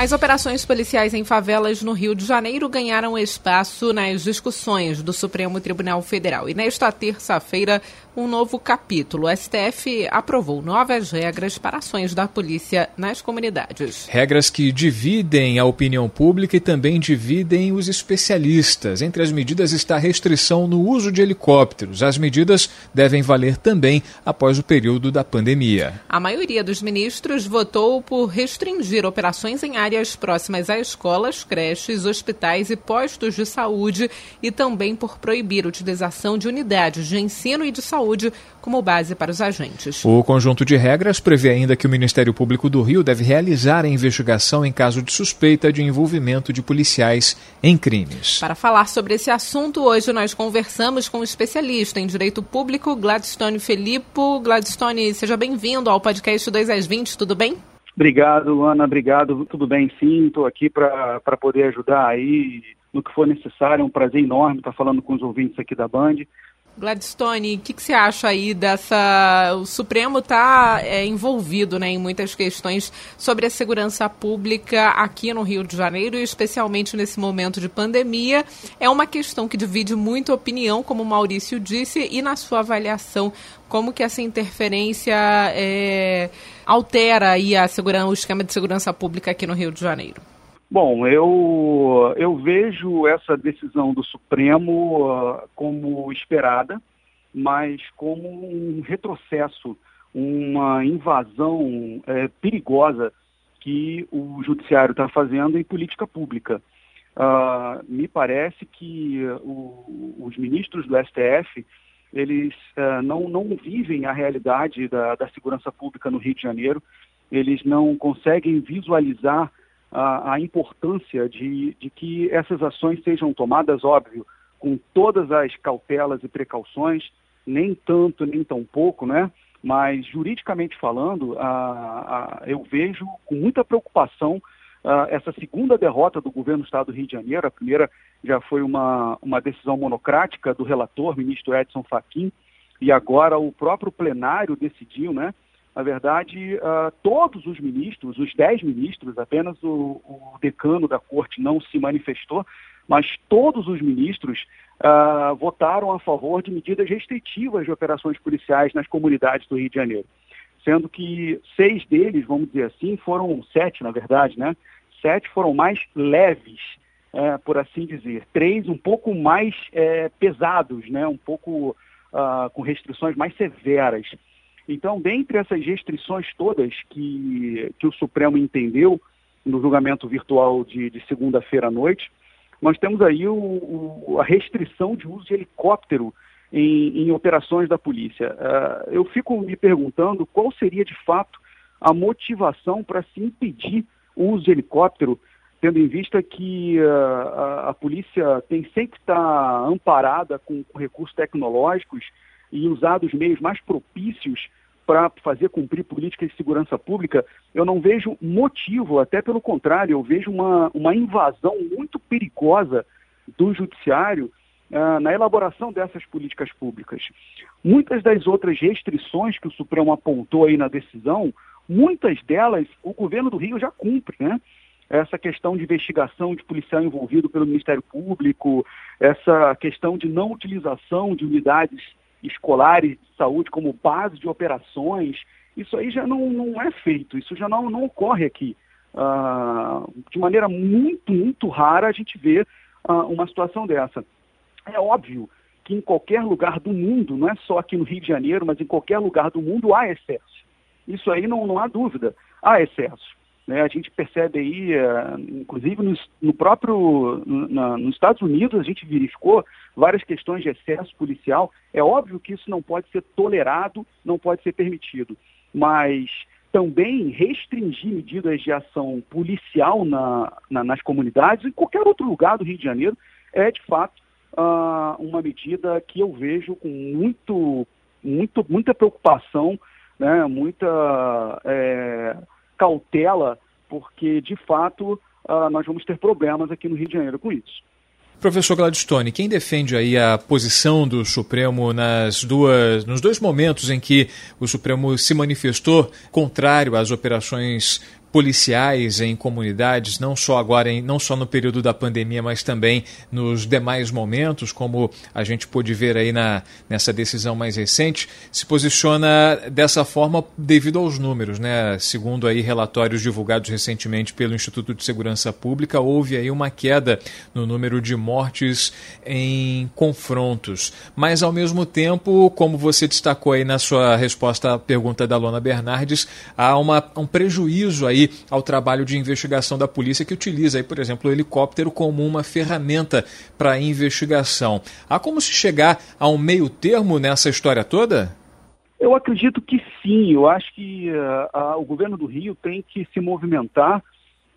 As operações policiais em favelas no Rio de Janeiro ganharam espaço nas discussões do Supremo Tribunal Federal. E nesta terça-feira, um novo capítulo. O STF aprovou novas regras para ações da polícia nas comunidades. Regras que dividem a opinião pública e também dividem os especialistas. Entre as medidas está a restrição no uso de helicópteros. As medidas devem valer também após o período da pandemia. A maioria dos ministros votou por restringir operações em áreas próximas a escolas, creches, hospitais e postos de saúde e também por proibir a utilização de unidades de ensino e de saúde como base para os agentes. O conjunto de regras prevê ainda que o Ministério Público do Rio deve realizar a investigação em caso de suspeita de envolvimento de policiais em crimes. Para falar sobre esse assunto, hoje nós conversamos com um especialista em direito público, Gladstone Filippo. Gladstone, seja bem-vindo ao podcast 2 às 20, tudo bem? Obrigado, Ana, obrigado. Tudo bem, sim. Estou aqui para poder ajudar aí no que for necessário. É um prazer enorme estar falando com os ouvintes aqui da Band. Gladstone, o que, que, você acha aí dessa. O Supremo está é, envolvido né, em muitas questões sobre a segurança pública aqui no Rio de Janeiro, e especialmente nesse momento de pandemia. É uma questão que divide muito opinião, como o Maurício disse, e na sua avaliação, como que essa interferência é, altera aí a segurança, o esquema de segurança pública aqui no Rio de Janeiro? Bom, eu, eu vejo essa decisão do Supremo uh, como esperada, mas como um retrocesso, uma invasão é, perigosa que o Judiciário está fazendo em política pública. Uh, me parece que uh, os ministros do STF eles uh, não, não vivem a realidade da, da segurança pública no Rio de Janeiro, eles não conseguem visualizar a, a importância de, de que essas ações sejam tomadas, óbvio, com todas as cautelas e precauções, nem tanto, nem tão pouco, né? Mas, juridicamente falando, a, a, eu vejo com muita preocupação essa segunda derrota do governo do Estado do Rio de Janeiro. A primeira já foi uma, uma decisão monocrática do relator, ministro Edson Fachin, e agora o próprio plenário decidiu, né? Na verdade, uh, todos os ministros, os dez ministros, apenas o, o, decano da corte não se manifestou, mas todos os ministros uh, votaram a favor de medidas restritivas de operações policiais nas comunidades do Rio de Janeiro. Sendo que seis deles, vamos dizer assim, foram sete, na verdade, né? Sete foram mais leves, é, por assim dizer. Três um pouco mais é, pesados, né? Um pouco uh, com restrições mais severas. Então, dentre essas restrições todas que, que o Supremo entendeu no julgamento virtual de, de segunda-feira à noite, nós temos aí o, o, a restrição de uso de helicóptero em, em operações da polícia. Uh, eu fico me perguntando qual seria de fato a motivação para se impedir o uso de helicóptero, tendo em vista que uh, a, a, polícia tem sempre que estar amparada com, com recursos tecnológicos e usar os meios mais propícios para fazer cumprir políticas de segurança pública, eu não vejo motivo, até pelo contrário, eu vejo uma, uma invasão muito perigosa do judiciário uh, na elaboração dessas políticas públicas. Muitas das outras restrições que o Supremo apontou aí na decisão, muitas delas o governo do Rio já cumpre, né? essa questão de investigação de policial envolvido pelo Ministério Público, essa questão de não utilização de unidades escolares de saúde como base de operações, isso aí já não, não é feito, isso já não, não ocorre aqui. Uh, de maneira muito, muito rara a gente vê uh, uma situação dessa. É óbvio que em qualquer lugar do mundo, não é só aqui no Rio de Janeiro, mas em qualquer lugar do mundo há excesso. Isso aí não, não há dúvida, há excesso. Né? A gente percebe aí, uh, inclusive no, no próprio, na, nos Estados Unidos, a gente verificou várias questões de excesso policial. É óbvio que isso não pode ser tolerado, não pode ser permitido, mas também restringir medidas de ação policial na, na, nas comunidades, em qualquer outro lugar do Rio de Janeiro, é de fato uh, uma medida que eu vejo com muito, muito, muita preocupação, né, muita é, cautela, porque de fato uh, nós vamos ter problemas aqui no Rio de Janeiro com isso. Professor Gladstone, quem defende aí a posição do Supremo nas duas, nos dois momentos em que o Supremo se manifestou contrário às operações policiais em comunidades, não só agora, em, não só no período da pandemia, mas também nos demais momentos, como a gente pôde ver aí na, nessa decisão mais recente, se posiciona dessa forma devido aos números, né? Segundo aí relatórios divulgados recentemente pelo Instituto de Segurança Pública, houve aí uma queda no número de mortes em confrontos. Mas ao mesmo tempo, como você destacou aí na sua resposta à pergunta da Lona Bernardes, há uma, um prejuízo aí aí ao trabalho de investigação da polícia que utiliza, aí, por exemplo, o helicóptero como uma ferramenta para investigação. Há como se chegar a um meio termo nessa história toda? Eu acredito que sim. Eu acho que uh, uh, o governo do Rio tem que se movimentar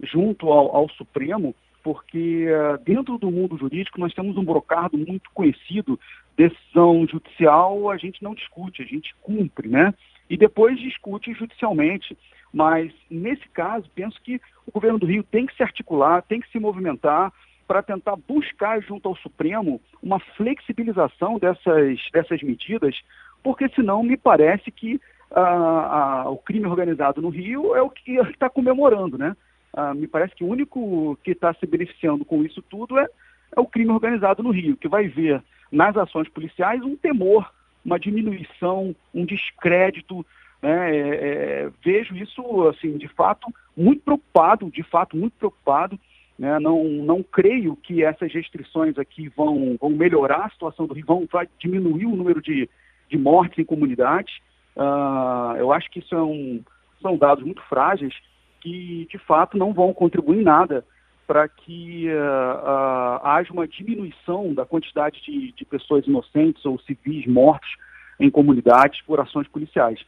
junto ao, ao Supremo, porque uh, dentro do mundo jurídico nós temos um brocado muito conhecido. Decisão judicial a gente não discute, a gente cumpre, né? E depois discute judicialmente. Mas, nesse caso, penso que o governo do Rio tem que se articular, tem que se movimentar para tentar buscar junto ao Supremo uma flexibilização dessas, dessas medidas, porque senão me parece que ah, ah, o crime organizado no Rio é o que está comemorando, né? Ah, me parece que o único que está se beneficiando com isso tudo é, é o crime organizado no Rio, que vai ver nas ações policiais um temor, uma diminuição, um descrédito né? É, é, vejo isso, assim, de fato, muito preocupado, de fato, muito preocupado. Né? Não, não creio que essas restrições aqui vão, vão melhorar a situação do Rio, vão vai diminuir o número de, de mortes em comunidades. Uh, eu acho que isso é são dados muito frágeis que, de fato, não vão contribuir em nada para que uh, uh, haja uma diminuição da quantidade de, de pessoas inocentes ou civis mortos em comunidades por ações policiais.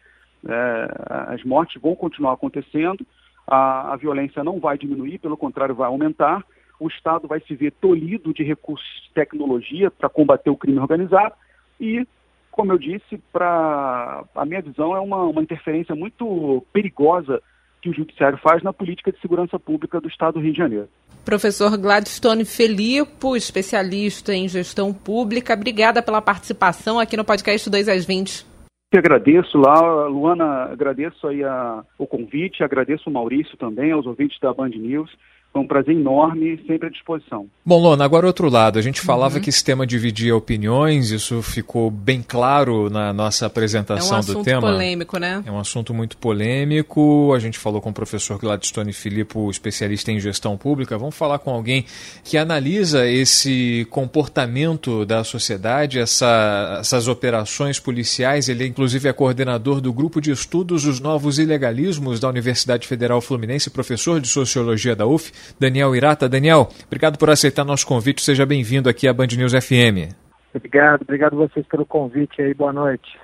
É, as mortes vão continuar acontecendo, a, a violência não vai diminuir, pelo contrário, vai aumentar. O Estado vai se ver tolhido de recursos de tecnologia para combater o crime organizado e, como eu disse, para a minha visão é uma, uma interferência muito perigosa que o Judiciário faz na política de segurança pública do Estado do Rio de Janeiro. Professor Gladstone Felipe, especialista em gestão pública, obrigada pela participação aqui no podcast 2 às 20 que agradeço lá, Luana, agradeço aí a, o convite, agradeço o Maurício também, aos ouvintes da Band News. Foi um prazer enorme, sempre à disposição. Bom, Lona, agora outro lado. A gente falava uhum. que esse tema dividia opiniões, isso ficou bem claro na nossa apresentação do tema. É um assunto polêmico, né? É um assunto muito polêmico. A gente falou com o professor Gladstone Filippo, especialista em gestão pública. Vamos falar com alguém que analisa esse comportamento da sociedade, essa, essas operações policiais. Ele, inclusive, é coordenador do grupo de estudos Os Novos Ilegalismos da Universidade Federal Fluminense, professor de Sociologia da UF. Daniel Irata. Daniel, obrigado por aceitar nosso convite. Seja bem-vindo aqui à Band News FM. Obrigado, obrigado a vocês pelo convite aí. Boa noite.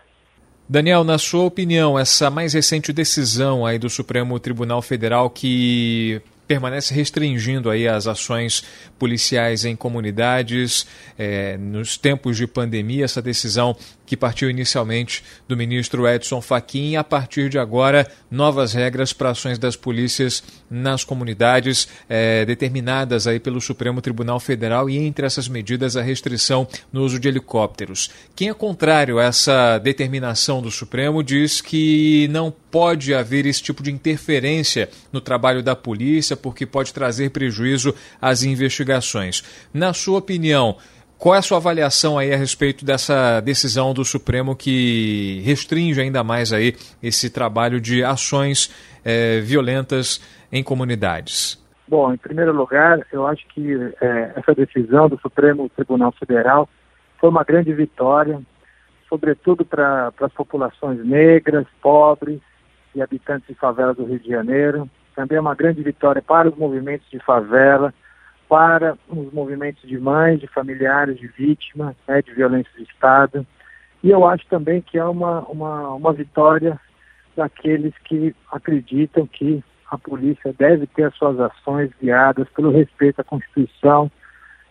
Daniel, na sua opinião, essa mais recente decisão aí do Supremo Tribunal Federal que permanece restringindo aí as ações policiais em comunidades é, nos tempos de pandemia. Essa decisão que partiu inicialmente do ministro Edson Fachin, a partir de agora, novas regras para ações das polícias nas comunidades, é, determinadas aí pelo Supremo Tribunal Federal, e entre essas medidas a restrição no uso de helicópteros. Quem é contrário a essa determinação do Supremo diz que não pode haver esse tipo de interferência no trabalho da polícia, porque pode trazer prejuízo às investigações. Na sua opinião, qual é a sua avaliação aí a respeito dessa decisão do Supremo que restringe ainda mais aí esse trabalho de ações é, violentas em comunidades? Bom, em primeiro lugar, eu acho que é, essa decisão do Supremo Tribunal Federal foi uma grande vitória, sobretudo para as populações negras, pobres e habitantes de favela do Rio de Janeiro. Também é uma grande vitória para os movimentos de favela, para os movimentos de mães, de familiares, de vítimas né, de violência de Estado. E eu acho também que é uma, uma, uma vitória daqueles que acreditam que a polícia deve ter as suas ações guiadas pelo respeito à Constituição,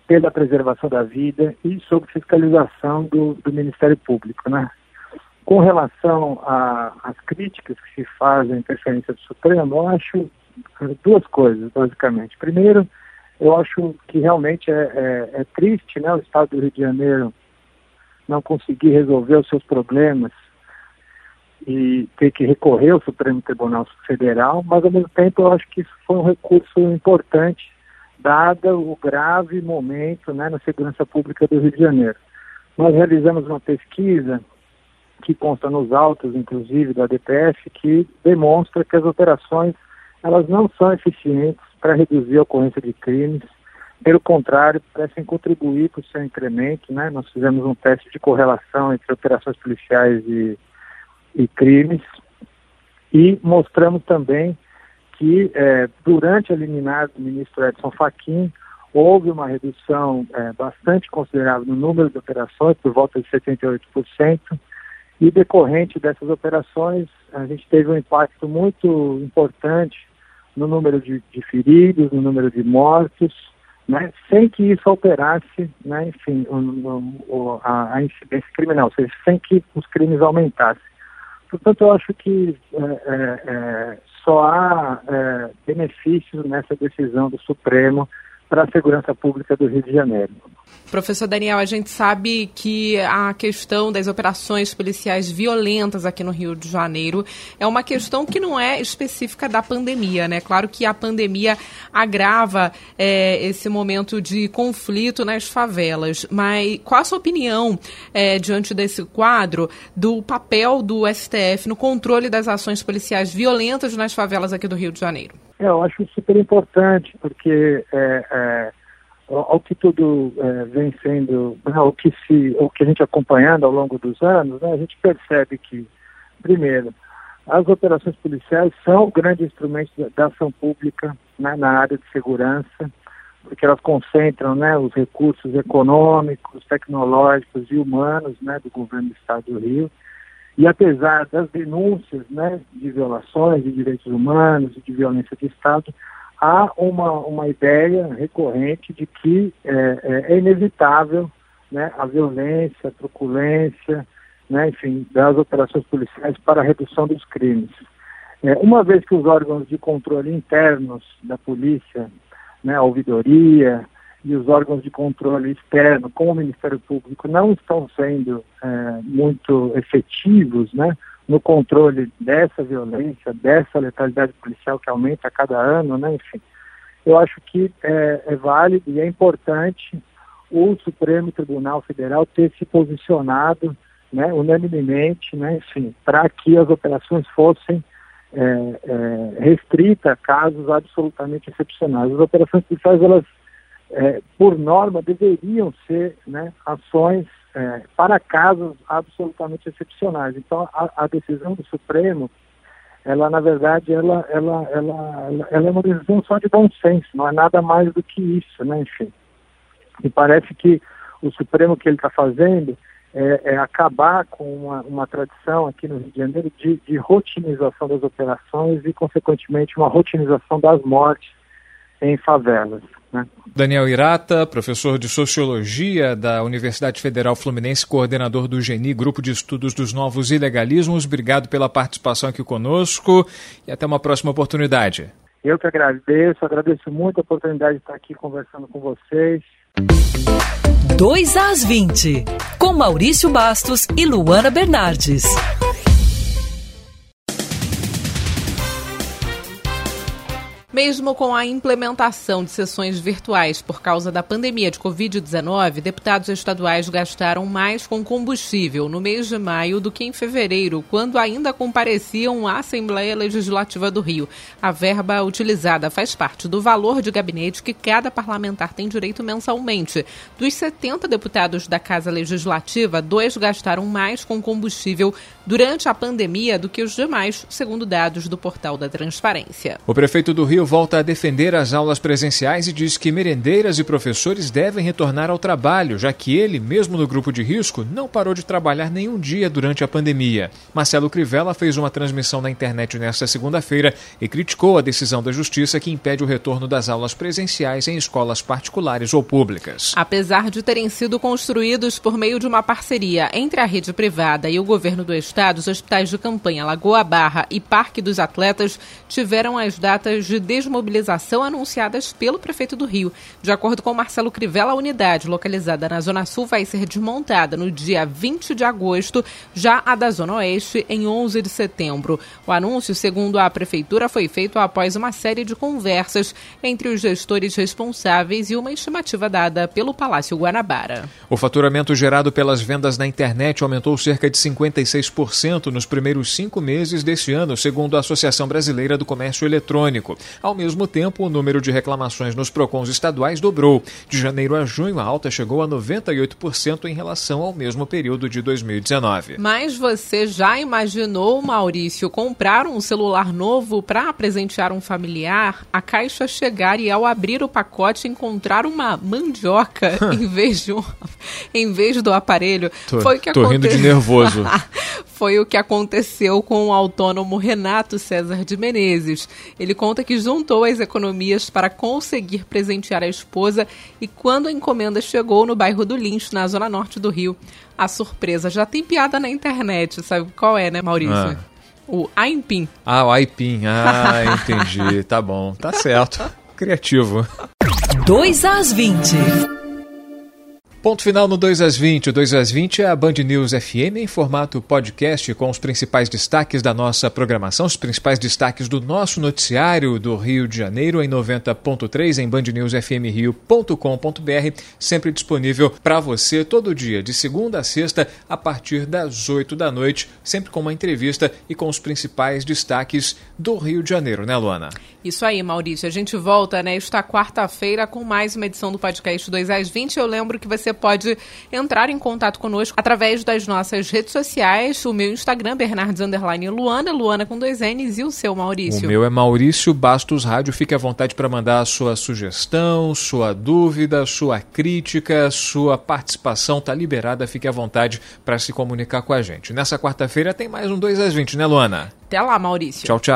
pela preservação da vida e sob fiscalização do, do Ministério Público, né? Com relação às críticas que se fazem à interferência do Supremo, eu acho duas coisas, basicamente. Primeiro, eu acho que realmente é, é, é triste né, o Estado do Rio de Janeiro não conseguir resolver os seus problemas e ter que recorrer ao Supremo Tribunal Federal, mas ao mesmo tempo eu acho que isso foi um recurso importante, dada o grave momento né, na segurança pública do Rio de Janeiro. Nós realizamos uma pesquisa que consta nos autos, inclusive, da DPF, que demonstra que as operações elas não são eficientes para reduzir a ocorrência de crimes, pelo contrário, parecem contribuir para o seu incremento. Né? Nós fizemos um teste de correlação entre operações policiais e, e crimes e mostramos também que é, durante a liminar do ministro Edson Fachin houve uma redução é, bastante considerável no número de operações, por volta de 78%, e decorrente dessas operações a gente teve um impacto muito importante no número de, de feridos, no número de mortos, né, sem que isso alterasse, né, enfim, o, o, a, a, incidência criminal, ou seja, sem que os crimes aumentassem. Portanto, eu acho que é, é, é só há é, benefícios nessa decisão do Supremo para a segurança pública do Rio de Janeiro. Professor Daniel, a gente sabe que a questão das operações policiais violentas aqui no Rio de Janeiro é uma questão que não é específica da pandemia, né? Claro que a pandemia agrava é, esse momento de conflito nas favelas, mas qual a sua opinião é, diante desse quadro do papel do STF no controle das ações policiais violentas nas favelas aqui do Rio de Janeiro? É, eu acho super importante, porque é, é, ao que tudo é, vem sendo, né, o que se, o que a gente acompanhando ao longo dos anos, né, a gente percebe que, primeiro, as operações policiais são grandes instrumentos da ação pública né, na área de segurança, porque elas concentram né, os recursos econômicos, tecnológicos e humanos né, do governo do Estado do Rio. E apesar das denúncias né, de violações de direitos humanos e de violência de Estado, há uma, uma ideia recorrente de que é, é, é inevitável né, a violência, a truculência, né, enfim, das operações policiais para a redução dos crimes. É, uma vez que os órgãos de controle internos da polícia, né, a ouvidoria, e os órgãos de controle externo, como o Ministério Público, não estão sendo é, muito efetivos né, no controle dessa violência, dessa letalidade policial que aumenta a cada ano, né, enfim. Eu acho que é, é válido e é importante o Supremo Tribunal Federal ter se posicionado né, unanimemente, né, enfim, para que as operações fossem é, é, restritas a casos absolutamente excepcionais. As operações policiais, elas é, por norma, deveriam ser né, ações é, para casos absolutamente excepcionais. Então, a, a, decisão do Supremo, ela, na verdade, ela, ela, ela, ela, é uma decisão só de bom senso, não é nada mais do que isso, né, enfim. E parece que o Supremo que ele está fazendo é, é, acabar com uma, uma tradição aqui no Rio de Janeiro de, de rotinização das operações e, consequentemente, uma rotinização das mortes em favelas. Né? Daniel Irata, professor de Sociologia da Universidade Federal Fluminense, coordenador do GENI, Grupo de Estudos dos Novos Ilegalismos. Obrigado pela participação aqui conosco e até uma próxima oportunidade. Eu que agradeço, agradeço muito a oportunidade de estar aqui conversando com vocês. 2 às 20, com Maurício Bastos e Luana Bernardes. Mesmo com a implementação de sessões virtuais por causa da pandemia de Covid-19, deputados estaduais gastaram mais com combustível no mês de maio do que em fevereiro, quando ainda compareciam à Assembleia Legislativa do Rio. A verba utilizada faz parte do valor de gabinete que cada parlamentar tem direito mensalmente. Dos 70 deputados da Casa Legislativa, dois gastaram mais com combustível durante a pandemia do que os demais, segundo dados do portal da Transparência. O prefeito do Rio Volta a defender as aulas presenciais e diz que merendeiras e professores devem retornar ao trabalho, já que ele, mesmo no grupo de risco, não parou de trabalhar nenhum dia durante a pandemia. Marcelo Crivella fez uma transmissão na internet nesta segunda-feira e criticou a decisão da Justiça que impede o retorno das aulas presenciais em escolas particulares ou públicas. Apesar de terem sido construídos por meio de uma parceria entre a rede privada e o governo do estado, os hospitais de campanha Lagoa Barra e Parque dos Atletas tiveram as datas de desmobilização anunciadas pelo prefeito do Rio. De acordo com Marcelo Crivella, a unidade localizada na Zona Sul vai ser desmontada no dia 20 de agosto, já a da Zona Oeste em 11 de setembro. O anúncio, segundo a prefeitura, foi feito após uma série de conversas entre os gestores responsáveis e uma estimativa dada pelo Palácio Guanabara. O faturamento gerado pelas vendas na internet aumentou cerca de 56% nos primeiros cinco meses deste ano, segundo a Associação Brasileira do Comércio Eletrônico. Ao mesmo tempo, o número de reclamações nos PROCONs estaduais dobrou. De janeiro a junho, a alta chegou a 98% em relação ao mesmo período de 2019. Mas você já imaginou, Maurício, comprar um celular novo para presentear um familiar, a caixa chegar e ao abrir o pacote encontrar uma mandioca em vez de um, em vez do aparelho? Tô, Foi o que tô rindo de nervoso. Foi o que aconteceu com o autônomo Renato César de Menezes. Ele conta que juntou as economias para conseguir presentear a esposa e quando a encomenda chegou no bairro do Lins, na zona norte do Rio, a surpresa já tem piada na internet, sabe qual é, né, Maurício? Ah. O Aipim. Ah, o Aipim. Ah, entendi. tá bom. Tá certo. Criativo. 2 às 20. Ponto final no 2 às 20. O 2 às 20 é a Band News FM em formato podcast com os principais destaques da nossa programação, os principais destaques do nosso noticiário do Rio de Janeiro em 90.3 em bandnewsfmrio.com.br, sempre disponível para você todo dia, de segunda a sexta, a partir das 8 da noite, sempre com uma entrevista e com os principais destaques do Rio de Janeiro, né, Luana? Isso aí, Maurício. A gente volta nesta quarta-feira com mais uma edição do podcast 2 às 20. Eu lembro que você pode entrar em contato conosco através das nossas redes sociais. O meu Instagram, Bernardes Underline Luana, Luana com dois N's e o seu, Maurício. O meu é Maurício Bastos Rádio. Fique à vontade para mandar a sua sugestão, sua dúvida, sua crítica, sua participação. Está liberada. Fique à vontade para se comunicar com a gente. Nessa quarta-feira tem mais um 2 às 20, né, Luana? Até lá, Maurício. Tchau, tchau.